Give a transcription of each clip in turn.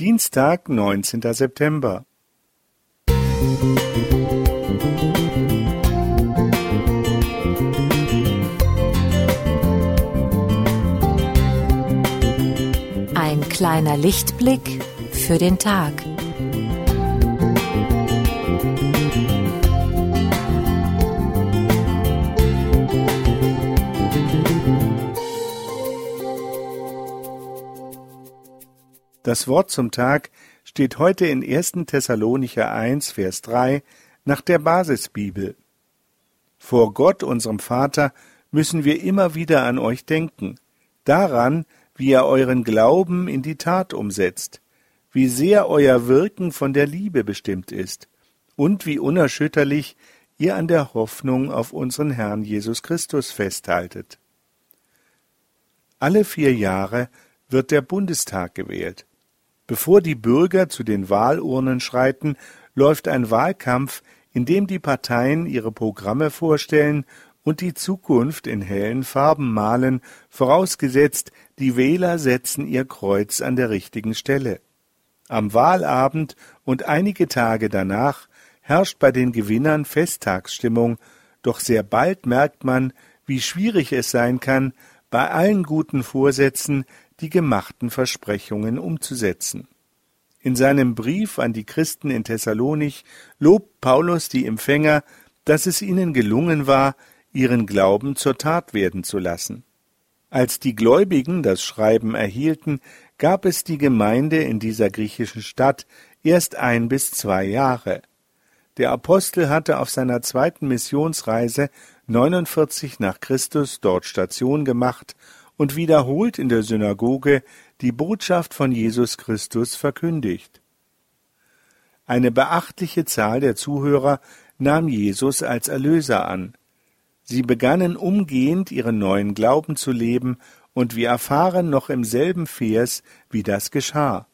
Dienstag, neunzehnter September. Ein kleiner Lichtblick für den Tag. Das Wort zum Tag steht heute in 1. Thessalonicher 1, Vers 3 nach der Basisbibel. Vor Gott, unserem Vater, müssen wir immer wieder an euch denken, daran, wie ihr euren Glauben in die Tat umsetzt, wie sehr euer Wirken von der Liebe bestimmt ist und wie unerschütterlich ihr an der Hoffnung auf unseren Herrn Jesus Christus festhaltet. Alle vier Jahre wird der Bundestag gewählt. Bevor die Bürger zu den Wahlurnen schreiten, läuft ein Wahlkampf, in dem die Parteien ihre Programme vorstellen und die Zukunft in hellen Farben malen, vorausgesetzt, die Wähler setzen ihr Kreuz an der richtigen Stelle. Am Wahlabend und einige Tage danach herrscht bei den Gewinnern Festtagsstimmung, doch sehr bald merkt man, wie schwierig es sein kann, bei allen guten Vorsätzen die gemachten Versprechungen umzusetzen. In seinem Brief an die Christen in Thessalonich lobt Paulus die Empfänger, dass es ihnen gelungen war, ihren Glauben zur Tat werden zu lassen. Als die Gläubigen das Schreiben erhielten, gab es die Gemeinde in dieser griechischen Stadt erst ein bis zwei Jahre. Der Apostel hatte auf seiner zweiten Missionsreise 49 nach Christus dort Station gemacht und wiederholt in der Synagoge die Botschaft von Jesus Christus verkündigt. Eine beachtliche Zahl der Zuhörer nahm Jesus als Erlöser an. Sie begannen umgehend ihren neuen Glauben zu leben, und wir erfahren noch im selben Vers, wie das geschah.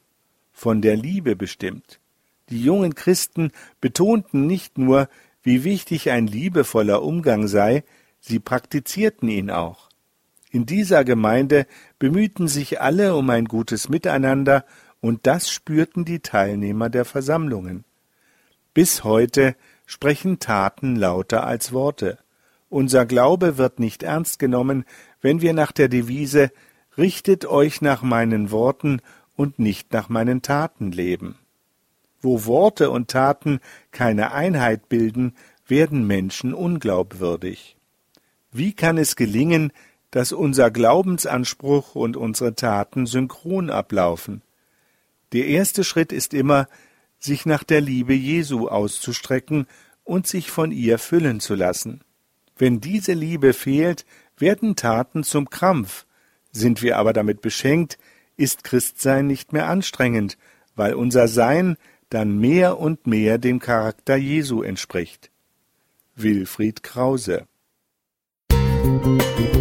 Von der Liebe bestimmt. Die jungen Christen betonten nicht nur, wie wichtig ein liebevoller Umgang sei, sie praktizierten ihn auch. In dieser Gemeinde bemühten sich alle um ein gutes Miteinander, und das spürten die Teilnehmer der Versammlungen. Bis heute sprechen Taten lauter als Worte. Unser Glaube wird nicht ernst genommen, wenn wir nach der Devise Richtet euch nach meinen Worten und nicht nach meinen Taten leben. Wo Worte und Taten keine Einheit bilden, werden Menschen unglaubwürdig. Wie kann es gelingen, dass unser Glaubensanspruch und unsere Taten synchron ablaufen. Der erste Schritt ist immer, sich nach der Liebe Jesu auszustrecken und sich von ihr füllen zu lassen. Wenn diese Liebe fehlt, werden Taten zum Krampf. Sind wir aber damit beschenkt, ist Christsein nicht mehr anstrengend, weil unser Sein dann mehr und mehr dem Charakter Jesu entspricht. Wilfried Krause Musik